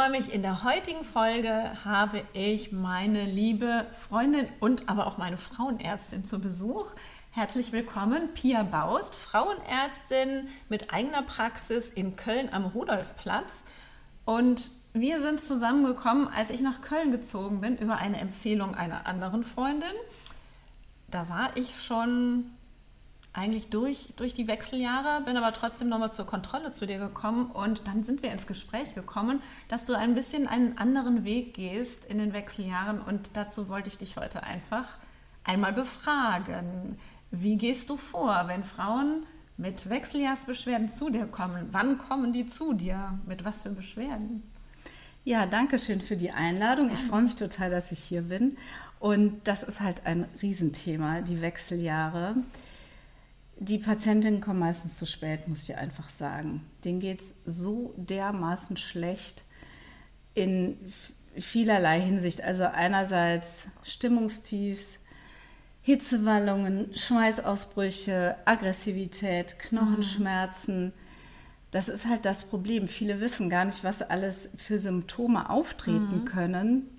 Freue mich, in der heutigen Folge habe ich meine liebe Freundin und aber auch meine Frauenärztin zu Besuch. Herzlich willkommen, Pia Baust, Frauenärztin mit eigener Praxis in Köln am Rudolfplatz. Und wir sind zusammengekommen, als ich nach Köln gezogen bin, über eine Empfehlung einer anderen Freundin. Da war ich schon eigentlich durch, durch die Wechseljahre, bin aber trotzdem nochmal zur Kontrolle zu dir gekommen und dann sind wir ins Gespräch gekommen, dass du ein bisschen einen anderen Weg gehst in den Wechseljahren und dazu wollte ich dich heute einfach einmal befragen. Wie gehst du vor, wenn Frauen mit Wechseljahrsbeschwerden zu dir kommen? Wann kommen die zu dir? Mit was für Beschwerden? Ja, danke schön für die Einladung. Ich freue mich total, dass ich hier bin. Und das ist halt ein Riesenthema, die Wechseljahre. Die Patientinnen kommen meistens zu spät, muss ich einfach sagen. Denen geht es so dermaßen schlecht in vielerlei Hinsicht. Also einerseits Stimmungstiefs, Hitzewallungen, Schweißausbrüche, Aggressivität, Knochenschmerzen. Das ist halt das Problem. Viele wissen gar nicht, was alles für Symptome auftreten mhm. können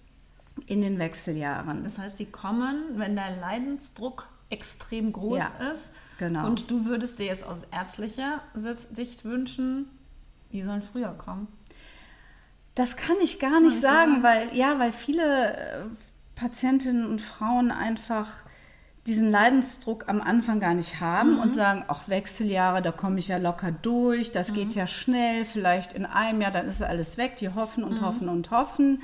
in den Wechseljahren. Das heißt, die kommen, wenn der Leidensdruck extrem groß ja, ist. Genau. Und du würdest dir jetzt aus ärztlicher Sicht wünschen, die sollen früher kommen. Das kann ich gar nicht ich sagen, sagen, weil ja, weil viele äh, Patientinnen und Frauen einfach diesen Leidensdruck am Anfang gar nicht haben mhm. und sagen, ach Wechseljahre, da komme ich ja locker durch, das mhm. geht ja schnell, vielleicht in einem Jahr, dann ist alles weg, die hoffen und mhm. hoffen und hoffen.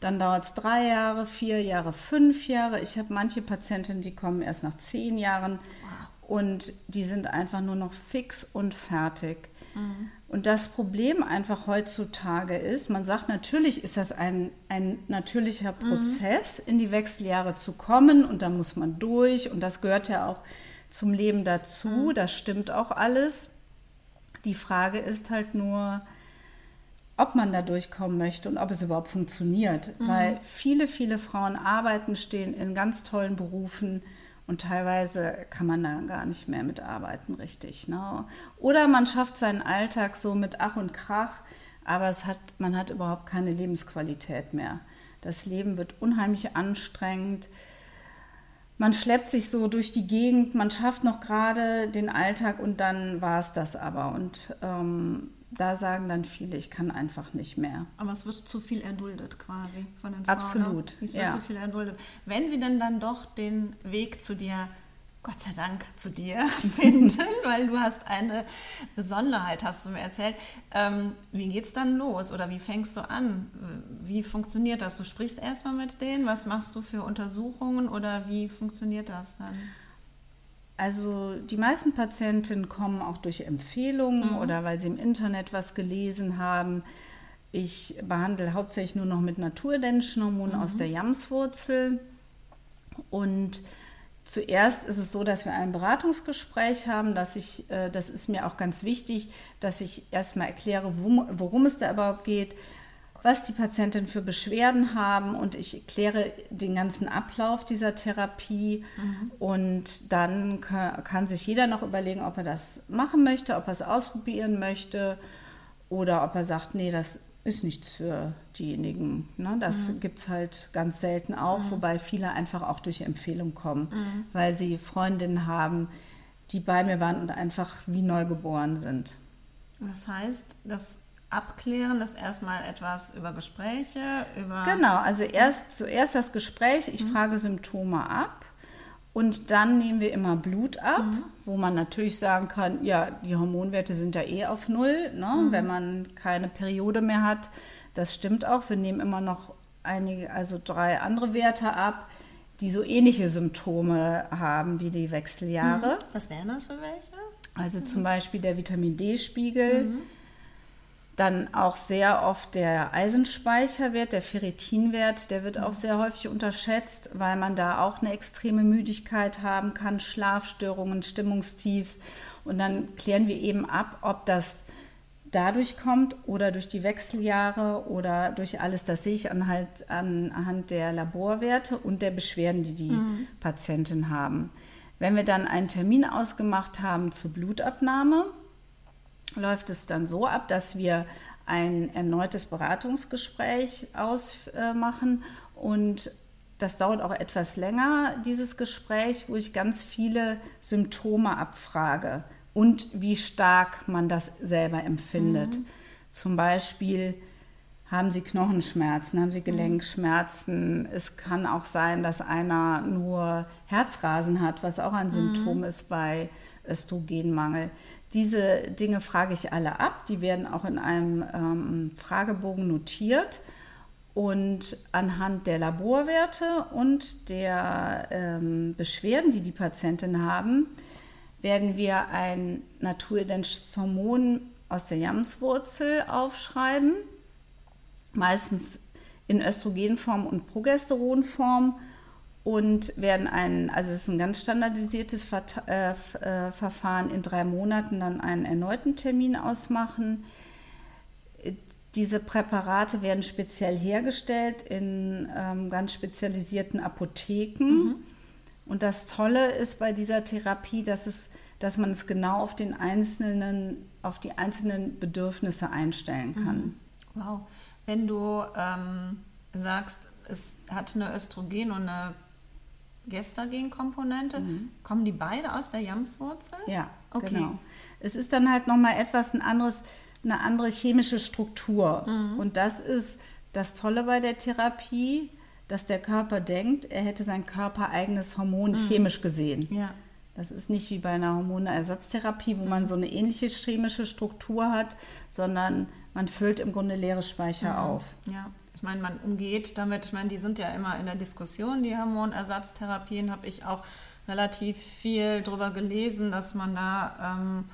Dann dauert es drei Jahre, vier Jahre, fünf Jahre. Ich habe manche Patientinnen, die kommen erst nach zehn Jahren wow. Und die sind einfach nur noch fix und fertig. Mhm. Und das Problem einfach heutzutage ist, man sagt, natürlich ist das ein, ein natürlicher mhm. Prozess, mhm. in die Wechseljahre zu kommen und da muss man durch und das gehört ja auch zum Leben dazu, mhm. das stimmt auch alles. Die Frage ist halt nur, ob man da durchkommen möchte und ob es überhaupt funktioniert. Mhm. Weil viele, viele Frauen arbeiten, stehen in ganz tollen Berufen und teilweise kann man da gar nicht mehr mitarbeiten, richtig. Ne? Oder man schafft seinen Alltag so mit Ach und Krach, aber es hat, man hat überhaupt keine Lebensqualität mehr. Das Leben wird unheimlich anstrengend. Man schleppt sich so durch die Gegend, man schafft noch gerade den Alltag und dann war es das aber. Und ähm, da sagen dann viele, ich kann einfach nicht mehr. Aber es wird zu viel erduldet quasi von den Frauen. Absolut. Es wird ja. zu viel erduldet. Wenn sie denn dann doch den Weg zu dir, Gott sei Dank, zu dir finden, weil du hast eine Besonderheit, hast du mir erzählt. Ähm, wie geht es dann los oder wie fängst du an? Wie funktioniert das? Du sprichst erstmal mit denen, was machst du für Untersuchungen oder wie funktioniert das dann? Also die meisten Patientinnen kommen auch durch Empfehlungen mhm. oder weil sie im Internet was gelesen haben. Ich behandle hauptsächlich nur noch mit naturdänischen Hormonen mhm. aus der Jamswurzel. Und zuerst ist es so, dass wir ein Beratungsgespräch haben, dass ich, äh, das ist mir auch ganz wichtig, dass ich erstmal erkläre, worum es da überhaupt geht, was die Patientinnen für Beschwerden haben und ich kläre den ganzen Ablauf dieser Therapie mhm. und dann kann, kann, sich jeder noch überlegen, ob er das machen möchte, ob er es ausprobieren möchte oder ob er sagt, nee, das ist nichts für diejenigen. Ne? Das mhm. gibt es halt ganz selten auch, mhm. wobei viele einfach auch durch Empfehlung kommen, mhm. weil sie Freundinnen haben, die bei mir waren und einfach wie neugeboren sind. Das heißt, das abklären, das erstmal etwas über Gespräche, über. Genau, also erst zuerst das Gespräch, ich mhm. frage Symptome ab und dann nehmen wir immer Blut ab, mhm. wo man natürlich sagen kann, ja, die Hormonwerte sind ja eh auf Null, ne? Mhm. wenn man keine Periode mehr hat. Das stimmt auch. Wir nehmen immer noch einige, also drei andere Werte ab, die so ähnliche Symptome haben wie die Wechseljahre. Mhm. Was wären das für welche? Also zum Beispiel der Vitamin D-Spiegel. Dann auch sehr oft der Eisenspeicherwert, der Ferritinwert, der wird auch sehr häufig unterschätzt, weil man da auch eine extreme Müdigkeit haben kann, Schlafstörungen, Stimmungstiefs. Und dann klären wir eben ab, ob das dadurch kommt oder durch die Wechseljahre oder durch alles. Das sehe ich anhand, anhand der Laborwerte und der Beschwerden, die die mhm. Patienten haben. Wenn wir dann einen Termin ausgemacht haben zur Blutabnahme, läuft es dann so ab, dass wir ein erneutes Beratungsgespräch ausmachen und das dauert auch etwas länger, dieses Gespräch, wo ich ganz viele Symptome abfrage und wie stark man das selber empfindet. Mhm. Zum Beispiel haben Sie Knochenschmerzen, haben Sie mhm. Gelenkschmerzen. Es kann auch sein, dass einer nur Herzrasen hat, was auch ein Symptom mhm. ist bei Östrogenmangel. Diese Dinge frage ich alle ab. Die werden auch in einem ähm, Fragebogen notiert. Und anhand der Laborwerte und der ähm, Beschwerden, die die Patienten haben, werden wir ein naturidentisches Hormon aus der Jamswurzel aufschreiben, meistens in Östrogenform und Progesteronform und werden ein, also es ist ein ganz standardisiertes äh, äh, Verfahren, in drei Monaten dann einen erneuten Termin ausmachen. Diese Präparate werden speziell hergestellt in ähm, ganz spezialisierten Apotheken. Mhm. Und das Tolle ist bei dieser Therapie, dass, es, dass man es genau auf, den einzelnen, auf die einzelnen Bedürfnisse einstellen kann. Mhm. Wow. Wenn du ähm, sagst, es hat eine Östrogen- und eine Gestagen-Komponente. Mhm. Kommen die beide aus der Jamswurzel? Ja, okay. genau. Es ist dann halt nochmal etwas ein anderes, eine andere chemische Struktur. Mhm. Und das ist das Tolle bei der Therapie, dass der Körper denkt, er hätte sein körpereigenes Hormon mhm. chemisch gesehen. Ja. Das ist nicht wie bei einer Hormonersatztherapie, wo man mhm. so eine ähnliche chemische Struktur hat, sondern man füllt im Grunde leere Speicher mhm. auf. Ja. Ich meine, man umgeht damit, ich meine, die sind ja immer in der Diskussion, die Hormonersatztherapien, habe ich auch relativ viel darüber gelesen, dass man da ähm,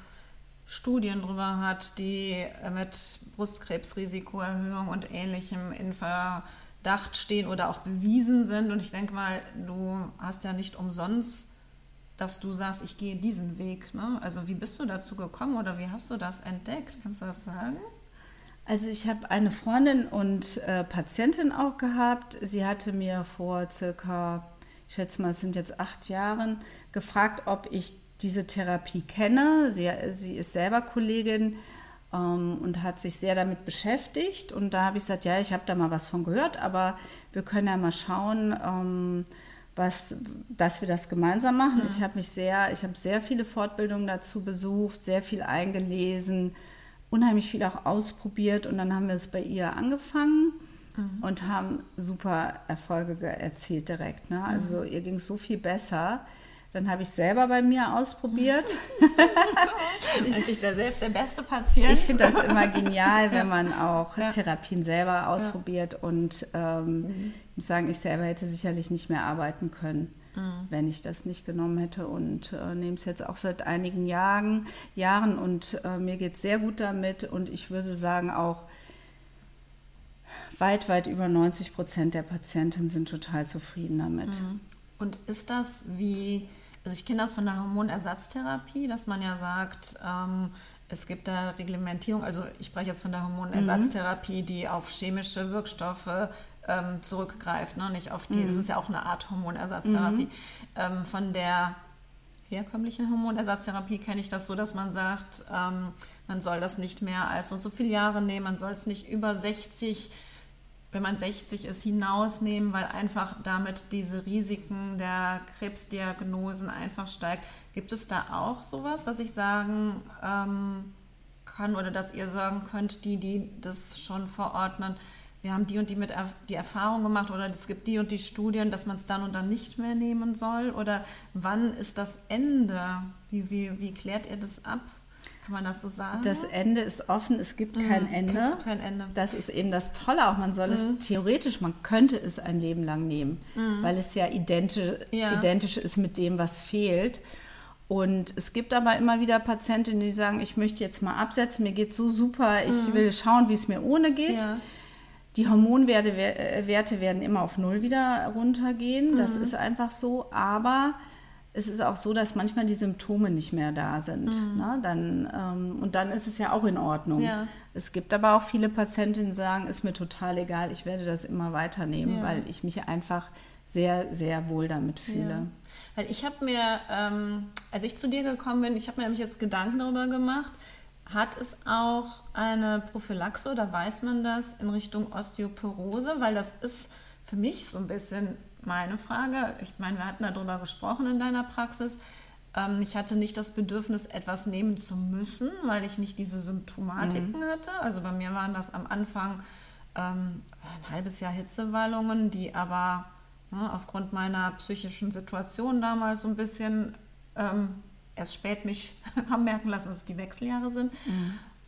Studien drüber hat, die mit Brustkrebsrisikoerhöhung und ähnlichem in Verdacht stehen oder auch bewiesen sind. Und ich denke mal, du hast ja nicht umsonst, dass du sagst, ich gehe diesen Weg. Ne? Also wie bist du dazu gekommen oder wie hast du das entdeckt? Kannst du das sagen? Also ich habe eine Freundin und äh, Patientin auch gehabt. Sie hatte mir vor circa, ich schätze mal, es sind jetzt acht Jahren, gefragt, ob ich diese Therapie kenne. Sie, sie ist selber Kollegin ähm, und hat sich sehr damit beschäftigt. Und da habe ich gesagt, ja, ich habe da mal was von gehört, aber wir können ja mal schauen, ähm, was, dass wir das gemeinsam machen. Mhm. Ich habe mich sehr, ich habe sehr viele Fortbildungen dazu besucht, sehr viel eingelesen unheimlich viel auch ausprobiert und dann haben wir es bei ihr angefangen mhm. und haben super Erfolge erzielt direkt. Ne? Also mhm. ihr ging es so viel besser. Dann habe ich selber bei mir ausprobiert. also ich selbst der beste Patient. Ich finde das immer genial, wenn man auch ja. Therapien selber ausprobiert. Ja. Und ähm, mhm. ich muss sagen, ich selber hätte sicherlich nicht mehr arbeiten können mhm. wenn ich das nicht genommen hätte und äh, nehme es jetzt auch seit einigen Jahren, Jahren und äh, mir geht es sehr gut damit und ich würde sagen auch weit, weit über 90 Prozent der Patienten sind total zufrieden damit. Mhm. Und ist das wie, also ich kenne das von der Hormonersatztherapie, dass man ja sagt, ähm, es gibt da Reglementierung, also ich spreche jetzt von der Hormonersatztherapie, die auf chemische Wirkstoffe ähm, zurückgreift, ne? nicht auf die, es mhm. ist ja auch eine Art Hormonersatztherapie. Mhm. Ähm, von der herkömmlichen Hormonersatztherapie kenne ich das so, dass man sagt, ähm, man soll das nicht mehr als so und so viele Jahre nehmen, man soll es nicht über 60, wenn man 60 ist, hinausnehmen, weil einfach damit diese Risiken der Krebsdiagnosen einfach steigt. Gibt es da auch sowas, dass ich sagen ähm, kann oder dass ihr sagen könnt, die, die das schon verordnen, wir haben die und die mit die Erfahrung gemacht oder es gibt die und die Studien, dass man es dann und dann nicht mehr nehmen soll? Oder wann ist das Ende? Wie, wie, wie klärt ihr das ab? Kann man das so sagen? Das Ende ist offen, es gibt mhm, kein Ende. Kein Ende. Das ist eben das Tolle auch. Man soll mhm. es theoretisch, man könnte es ein Leben lang nehmen, mhm. weil es ja identisch, ja identisch ist mit dem, was fehlt. Und es gibt aber immer wieder Patientinnen, die sagen, ich möchte jetzt mal absetzen, mir geht so super, ich will schauen, wie es mir ohne geht. Ja. Die Hormonwerte äh, Werte werden immer auf Null wieder runtergehen. Das ist einfach so. Aber es ist auch so, dass manchmal die Symptome nicht mehr da sind. Ne? Dann, ähm, und dann ist es ja auch in Ordnung. Ja. Es gibt aber auch viele Patientinnen, die sagen, ist mir total egal, ich werde das immer weiternehmen, Ja. weil ich mich einfach sehr, sehr wohl damit fühle. Ja. Weil ich habe mir, ähm, als ich zu dir gekommen bin, ich habe mir nämlich jetzt Gedanken darüber gemacht, hat es auch eine Prophylaxe oder weiß man das in Richtung Osteoporose? Weil das ist für mich so ein bisschen meine Frage. Ich meine, wir hatten darüber gesprochen in deiner Praxis. Ähm, ich hatte nicht das Bedürfnis, etwas nehmen zu müssen, weil ich nicht diese Symptomatiken hatte. Also bei mir waren das am Anfang ähm, ein halbes Jahr Hitzewallungen, die aber ne, aufgrund meiner psychischen Situation damals so ein bisschen ähm, erst spät mich haben merken lassen, dass es die Wechseljahre sind.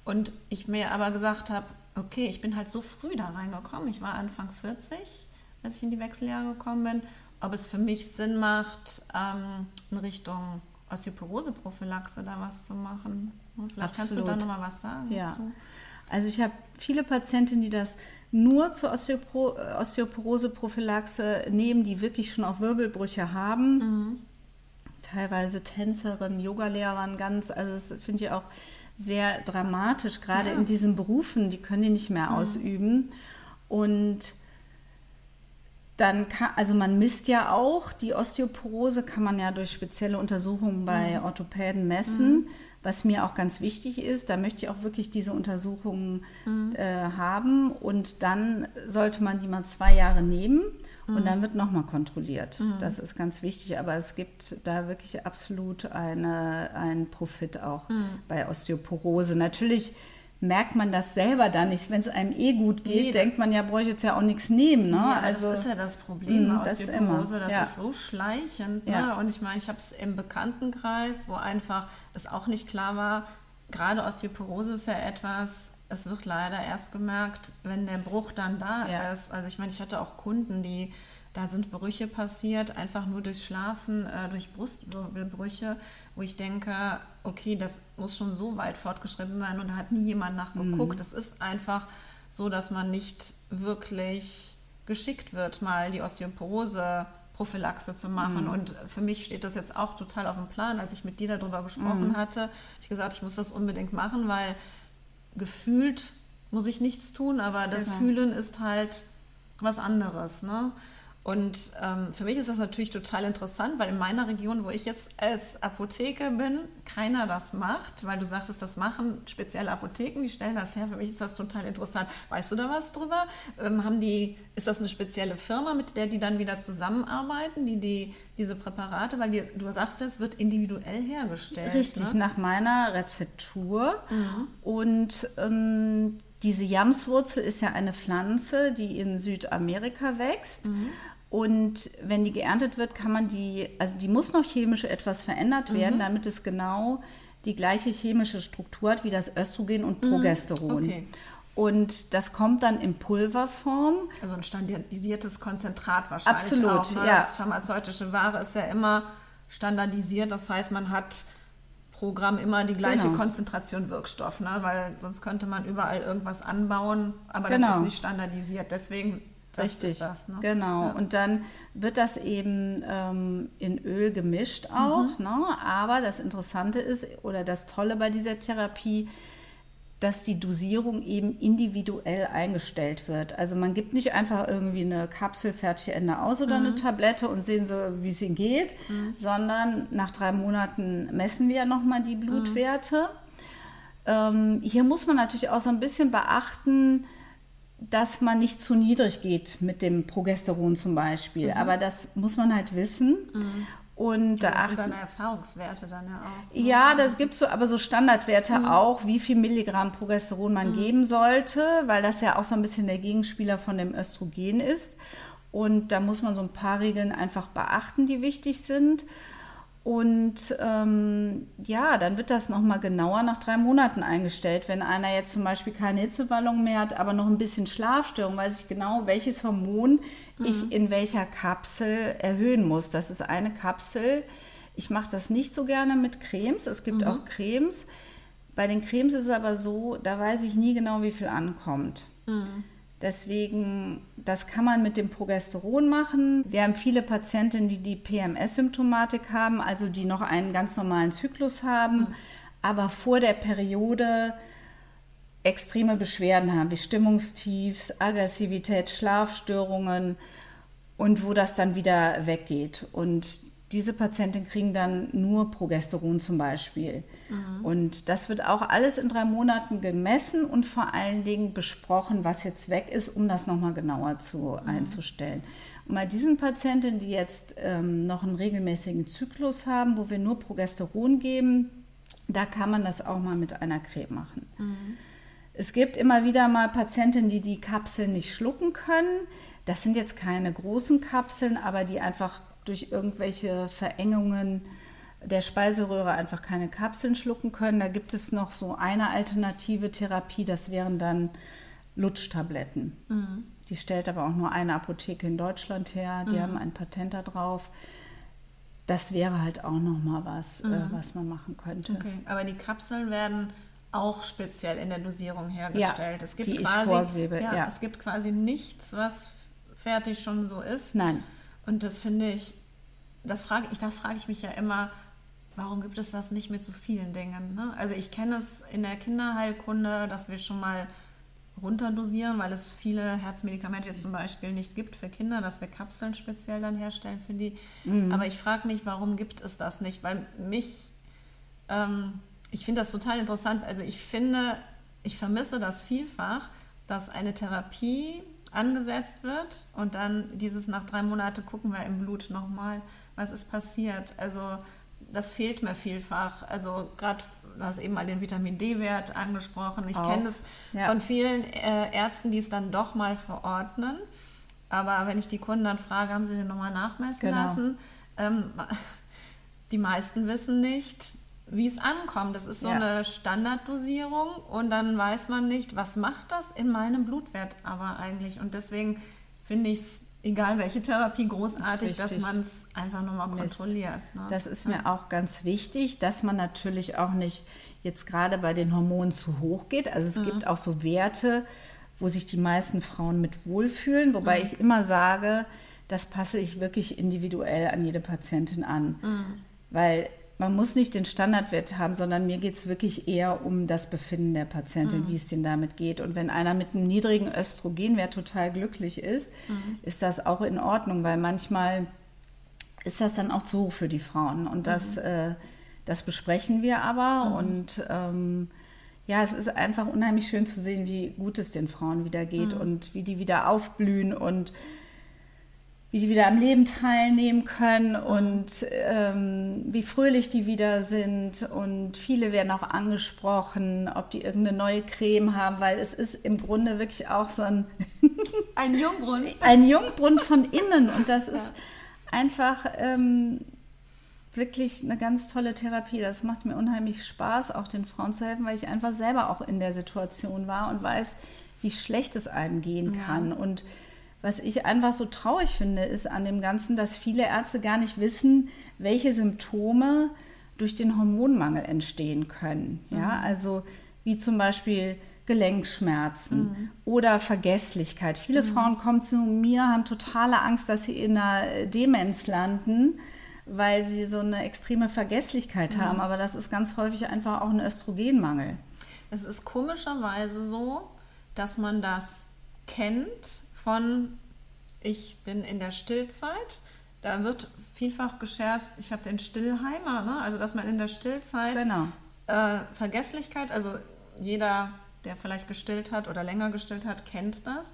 Und ich mir aber gesagt habe, okay, ich bin halt so früh da reingekommen. Ich war Anfang 40, als ich in die Wechseljahre gekommen bin. Ob es für mich Sinn macht, ähm, in Richtung Osteoporose-Prophylaxe da was zu machen. Vielleicht kannst du da Absolut. nochmal was sagen Ja. dazu. Also ich habe viele Patientinnen, die das nur zur Osteopro Osteoporose-Prophylaxe nehmen, die wirklich schon auch Wirbelbrüche haben. Mhm. Teilweise Tänzerinnen, Yogalehrern, ganz, also das finde ich auch sehr dramatisch, gerade Ja. Mhm. in diesen Berufen, die können die nicht mehr ausüben. Und dann kann, also man misst ja auch, die Osteoporose kann man ja durch spezielle Untersuchungen bei Mhm. Orthopäden messen, was mir auch ganz wichtig ist. Da möchte ich auch wirklich diese Untersuchungen Mhm. äh, haben und dann sollte man die mal zwei Jahre nehmen und dann wird nochmal kontrolliert. Das ist ganz wichtig, aber es gibt da wirklich absolut eine, einen Profit auch bei Osteoporose. Natürlich merkt man das selber dann nicht. Wenn es einem eh gut geht, Nee, denkt man ja, brauche ich jetzt ja auch nichts nehmen. Ne? Ja, also, das ist ja das Problem Mm, bei das ist Osteoporose. immer, Das ja. ist so schleichend. Ja. Ne? Und ich meine, ich habe es im Bekanntenkreis, wo einfach es auch nicht klar war, gerade Osteoporose ist ja etwas, es wird leider erst gemerkt, wenn der Bruch dann da Ja. ist. Also ich meine, ich hatte auch Kunden, die da sind Brüche passiert, einfach nur durchs Schlafen, äh, durch Brustwirbelbrüche, wo ich denke, okay, das muss schon so weit fortgeschritten sein und da hat nie jemand nachgeguckt. Mhm. Es ist einfach so, dass man nicht wirklich geschickt wird, mal die Osteoporose Prophylaxe zu machen. Mhm. Und für mich steht das jetzt auch total auf dem Plan. Als ich mit dir darüber gesprochen Mhm. hatte, habe ich gesagt, ich muss das unbedingt machen, weil gefühlt muss ich nichts tun, aber das Genau. Fühlen ist halt was anderes. Ne? Und ähm, für mich ist das natürlich total interessant, weil in meiner Region, wo ich jetzt als Apotheke bin, keiner das macht, weil du sagtest, das machen spezielle Apotheken, die stellen das her. Für mich ist das total interessant. Weißt du da was drüber? Ähm, haben die, ist das eine spezielle Firma, mit der die dann wieder zusammenarbeiten, die, die diese Präparate, weil die, du sagst, es wird individuell hergestellt. Richtig, ne? nach meiner Rezeptur. Und ähm, diese Jamswurzel ist ja eine Pflanze, die in Südamerika wächst. Und wenn die geerntet wird, kann man die, also die muss noch chemisch etwas verändert werden, damit es genau die gleiche chemische Struktur hat wie das Östrogen und Progesteron. Okay. Und das kommt dann in Pulverform. Also ein standardisiertes Konzentrat wahrscheinlich Absolut, auch. Ne? ja. Das pharmazeutische Ware ist ja immer standardisiert. Das heißt, man hat pro Gramm immer die gleiche Genau. Konzentration Wirkstoff, ne? weil sonst könnte man überall irgendwas anbauen, aber das Genau. ist nicht standardisiert. Deswegen das Richtig, ist das. Ne? genau. Ja. Und dann wird das eben ähm, in Öl gemischt auch. Mhm. Ne? Aber das Interessante ist oder das Tolle bei dieser Therapie, dass die Dosierung eben individuell eingestellt wird. Also man gibt nicht einfach irgendwie eine Kapsel fertig Ende aus oder Mhm. eine Tablette und sehen so, wie es ihnen geht, sondern nach drei Monaten messen wir nochmal Mhm. die Blutwerte. Ähm, hier muss man natürlich auch so ein bisschen beachten, dass man nicht zu niedrig geht mit dem Progesteron zum Beispiel. Aber das muss man halt wissen. Und da Mhm. Das sind deine Erfahrungswerte dann ja auch. ja, das gibt so, aber so Standardwerte Mhm. auch, wie viel Milligramm Progesteron man geben sollte, weil das ja auch so ein bisschen der Gegenspieler von dem Östrogen ist. Und da muss man so ein paar Regeln einfach beachten, die wichtig sind. Und ähm, ja, dann wird das nochmal genauer nach drei Monaten eingestellt. Wenn einer jetzt zum Beispiel keine Hitzewallung mehr hat, aber noch ein bisschen Schlafstörung, weiß ich genau, welches Hormon ich in welcher Kapsel erhöhen muss. Das ist eine Kapsel, Ich mache das nicht so gerne mit Cremes. Es gibt mhm. auch Cremes. Bei den Cremes ist es aber so, da weiß ich nie genau, wie viel ankommt. Mhm. Deswegen, das kann man mit dem Progesteron machen. Wir haben viele Patientinnen, die die PMS-Symptomatik haben, also die noch einen ganz normalen Zyklus haben, mhm. aber vor der Periode extreme Beschwerden haben, wie Stimmungstiefs, Aggressivität, Schlafstörungen und wo das dann wieder weggeht. Und diese Patienten kriegen dann nur Progesteron zum Beispiel. Mhm. Und das wird auch alles in drei Monaten gemessen und vor allen Dingen besprochen, was jetzt weg ist, um das nochmal genauer zu, mhm. einzustellen. Und bei diesen Patienten, die jetzt ähm, noch einen regelmäßigen Zyklus haben, wo wir nur Progesteron geben, da kann man das auch mal mit einer Creme machen. Mhm. Es gibt immer wieder mal Patienten, die die Kapseln nicht schlucken können. Das sind jetzt keine großen Kapseln, aber die einfach durch irgendwelche Verengungen der Speiseröhre einfach keine Kapseln schlucken können. Da gibt es noch so eine alternative Therapie, das wären dann Lutschtabletten. Mhm. Die stellt aber auch nur eine Apotheke in Deutschland her. Die mhm. haben ein Patent darauf. Das wäre halt auch noch mal was, äh, mhm. äh, was man machen könnte. Okay, aber die Kapseln werden auch speziell in der Dosierung hergestellt. Ja, es gibt die quasi, ich vorgebe, ja, ja. Es gibt quasi nichts, was fertig schon so ist. Nein. Und das finde ich, das frage ich, das frage ich mich ja immer, warum gibt es das nicht mit so vielen Dingen? Ne? Also ich kenne es in der Kinderheilkunde, dass wir schon mal runterdosieren, weil es viele Herzmedikamente jetzt zum Beispiel nicht gibt für Kinder, dass wir Kapseln speziell dann herstellen für die. Mhm. Aber ich frage mich, warum gibt es das nicht? Weil mich, ähm, ich finde das total interessant. Also ich finde, ich vermisse das vielfach, dass eine Therapie angesetzt wird und dann dieses nach drei Monaten gucken wir im Blut nochmal, was ist passiert. Also das fehlt mir vielfach. Also gerade, du hast eben mal den Vitamin D-Wert angesprochen. Ich kenne das ja. von vielen äh, Ärzten, die es dann doch mal verordnen. Aber wenn ich die Kunden dann frage, haben sie den nochmal nachmessen genau. lassen? Ähm, die meisten wissen nicht, wie es ankommt. Das ist so ja. eine Standarddosierung und dann weiß man nicht, was macht das in meinem Blutwert aber eigentlich. Und deswegen finde ich es, egal welche Therapie, großartig, das dass man es einfach nochmal kontrolliert. Ne? Das ist mir auch ganz wichtig, dass man natürlich auch nicht jetzt gerade bei den Hormonen zu hoch geht. Also es mhm. gibt auch so Werte, wo sich die meisten Frauen mit wohlfühlen, wobei mhm. ich immer sage, das passe ich wirklich individuell an jede Patientin an. Mhm. Weil man muss nicht den Standardwert haben, sondern mir geht es wirklich eher um das Befinden der Patientin, mhm. wie es denen damit geht. Und wenn einer mit einem niedrigen Östrogenwert total glücklich ist, mhm. ist das auch in Ordnung, weil manchmal ist das dann auch zu hoch für die Frauen. Und das, mhm. äh, das besprechen wir aber. Mhm. Und ähm, ja, es ist einfach unheimlich schön zu sehen, wie gut es den Frauen wieder geht mhm. und wie die wieder aufblühen und wie die wieder am Leben teilnehmen können und ähm, wie fröhlich die wieder sind. Und viele werden auch angesprochen, ob die irgendeine neue Creme haben, weil es ist im Grunde wirklich auch so ein, ein Jungbrunnen. ein Jungbrunnen von innen. Und das ist ja. einfach ähm, wirklich eine ganz tolle Therapie. Das macht mir unheimlich Spaß, auch den Frauen zu helfen, weil ich einfach selber auch in der Situation war und weiß, wie schlecht es einem gehen ja. kann. Und was ich einfach so traurig finde, ist an dem Ganzen, dass viele Ärzte gar nicht wissen, welche Symptome durch den Hormonmangel entstehen können. Ja, mhm. also wie zum Beispiel Gelenkschmerzen mhm. oder Vergesslichkeit. Viele mhm. Frauen kommen zu mir, haben totale Angst, dass sie in einer Demenz landen, weil sie so eine extreme Vergesslichkeit mhm. haben. Aber das ist ganz häufig einfach auch ein Östrogenmangel. Es ist komischerweise so, dass man das kennt von ich bin in der Stillzeit. Da wird vielfach gescherzt, ich habe den Stillheimer, ne? also dass man in der Stillzeit genau. äh, Vergesslichkeit, also jeder, der vielleicht gestillt hat oder länger gestillt hat, kennt das,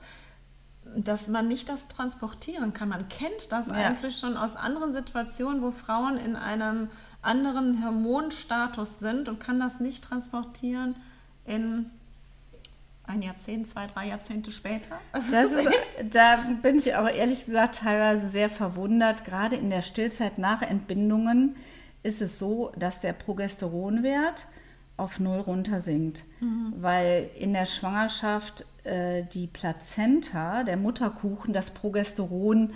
dass man nicht das transportieren kann. Man kennt das ja. eigentlich schon aus anderen Situationen, wo Frauen in einem anderen Hormonstatus sind und kann das nicht transportieren in ein Jahrzehnt, zwei, drei Jahrzehnte später. Also das ist, da bin ich aber ehrlich gesagt teilweise sehr verwundert. Gerade in der Stillzeit nach Entbindungen ist es so, dass der Progesteronwert auf null runter sinkt, mhm. weil in der Schwangerschaft äh, die Plazenta, der Mutterkuchen, das Progesteron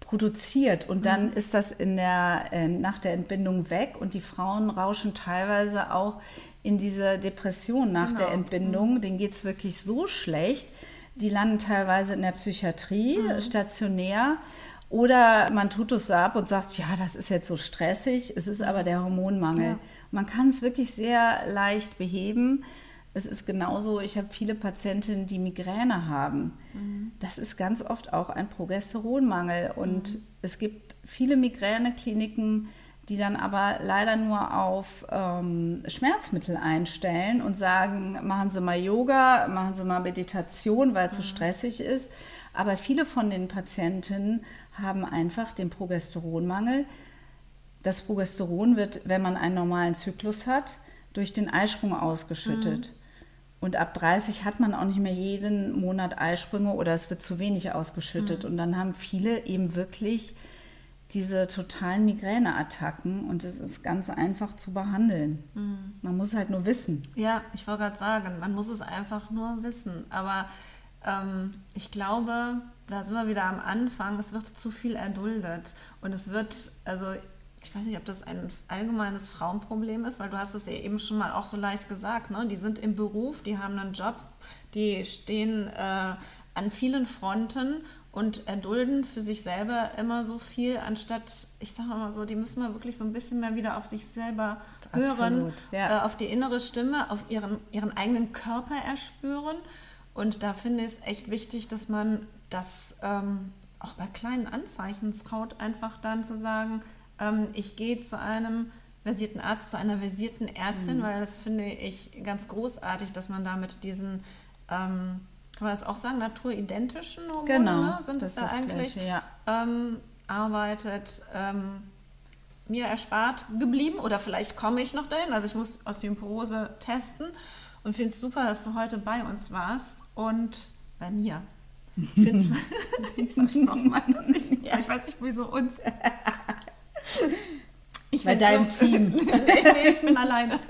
produziert und dann mhm. ist das in der, äh, nach der Entbindung weg und die Frauen rauschen teilweise auch in diese Depression nach genau. der Entbindung. Mhm. Denen geht es wirklich so schlecht. Die landen teilweise in der Psychiatrie, mhm. stationär. Oder man tut es ab und sagt, ja, das ist jetzt so stressig, es ist aber der Hormonmangel. Ja. Man kann es wirklich sehr leicht beheben. Es ist genauso, ich habe viele Patientinnen, die Migräne haben. Mhm. Das ist ganz oft auch ein Progesteronmangel. Und mhm. es gibt viele Migränekliniken, die dann aber leider nur auf ähm, Schmerzmittel einstellen und sagen, machen Sie mal Yoga, machen Sie mal Meditation, weil es mhm. so stressig ist. Aber viele von den Patientinnen haben einfach den Progesteronmangel. Das Progesteron wird, wenn man einen normalen Zyklus hat, durch den Eisprung ausgeschüttet. Mhm. Und ab 30 hat man auch nicht mehr jeden Monat Eisprünge oder es wird zu wenig ausgeschüttet. Mhm. Und dann haben viele eben wirklich diese totalen Migräneattacken und es ist ganz einfach zu behandeln. Mhm. Man muss halt nur wissen. Ja, ich wollte gerade sagen, man muss es einfach nur wissen. Aber ähm, ich glaube, da sind wir wieder am Anfang, es wird zu viel erduldet. Und es wird, also ich weiß nicht, ob das ein allgemeines Frauenproblem ist, weil du hast es ja eben schon mal auch so leicht gesagt, ne? die sind im Beruf, die haben einen Job, die stehen äh, an vielen Fronten und erdulden für sich selber immer so viel, anstatt, ich sage mal so, die müssen mal wirklich so ein bisschen mehr wieder auf sich selber hören, ja. äh, auf die innere Stimme, auf ihren, ihren eigenen Körper erspüren. Und da finde ich es echt wichtig, dass man das ähm, auch bei kleinen Anzeichen traut, einfach dann zu sagen, ähm, ich gehe zu einem versierten Arzt, zu einer versierten Ärztin, mhm. weil das finde ich ganz großartig, dass man da mit diesen, ähm, kann man das auch sagen, naturidentischen Hormone genau, ne? sind es da eigentlich, Gleiche, ja. ähm, arbeitet. Ähm, mir erspart geblieben oder vielleicht komme ich noch dahin. Also ich muss Osteoporose testen und finde es super, dass du heute bei uns warst und bei mir. Ich finde es, ich, ich weiß nicht, wieso uns. Ich Bei deinem so, Team. nee, ich bin alleine.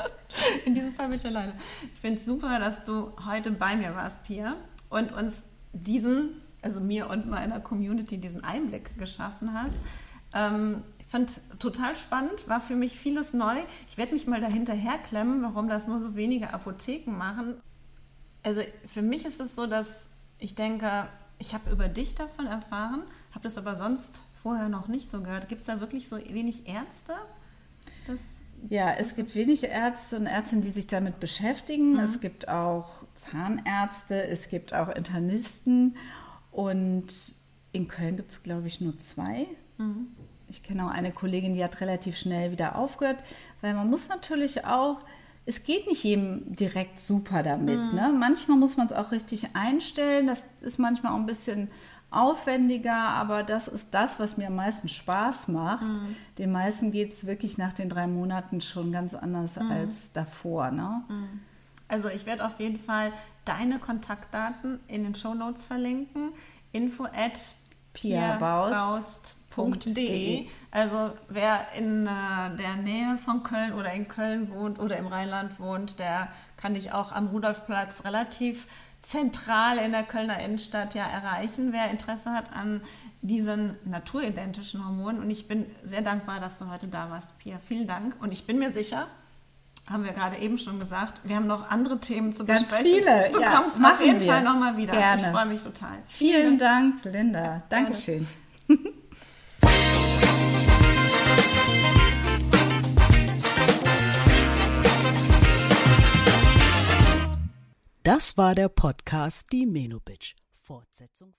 In diesem Fall bin ich alleine. Ich finde es super, dass du heute bei mir warst, Pia, und uns diesen, also mir und meiner Community, diesen Einblick geschaffen hast. Ähm, ich fand total spannend, war für mich vieles neu. Ich werde mich mal dahinter herklemmen, warum das nur so wenige Apotheken machen. Also für mich ist es so, dass ich denke, ich habe über dich davon erfahren, habe das aber sonst vorher noch nicht so gehört. Gibt es da wirklich so wenig Ärzte? Das, ja, es gibt wenig Ärzte und Ärztinnen, die sich damit beschäftigen. Mhm. Es gibt auch Zahnärzte, es gibt auch Internisten und in Köln gibt es, glaube ich, nur zwei. Mhm. Ich kenne auch eine Kollegin, die hat relativ schnell wieder aufgehört, weil man muss natürlich auch, es geht nicht jedem direkt super damit. Mhm. Ne? Manchmal muss man es auch richtig einstellen. Das ist manchmal auch ein bisschen aufwendiger, aber das ist das, was mir am meisten Spaß macht. Mhm. Den meisten geht es wirklich nach den drei Monaten schon ganz anders mhm. als davor. Ne? Mhm. Also ich werde auf jeden Fall deine Kontaktdaten in den Show Notes verlinken. Info at piabaust.de. Also wer in äh, der Nähe von Köln oder in Köln wohnt oder im Rheinland wohnt, der kann dich auch am Rudolfplatz relativ zentral in der Kölner Innenstadt ja erreichen, wer Interesse hat an diesen naturidentischen Hormonen. Und ich bin sehr dankbar, dass du heute da warst, Pia. Vielen Dank. Und ich bin mir sicher, haben wir gerade eben schon gesagt, wir haben noch andere Themen zu Ganz besprechen. viele. Du ja, kommst auf jeden wir. Fall nochmal wieder. Gerne. Ich freue mich total. Vielen, Vielen Dank, Linda. Dankeschön. Das war der Podcast Die Menobitch. Fortsetzung